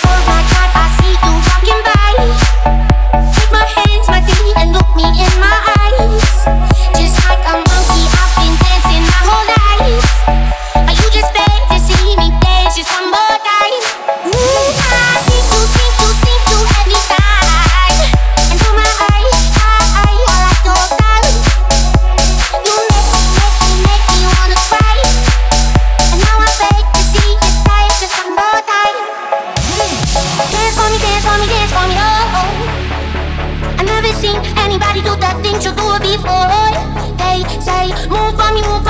before my got, I see you walking by. you do it before. Hey, say, move on, you move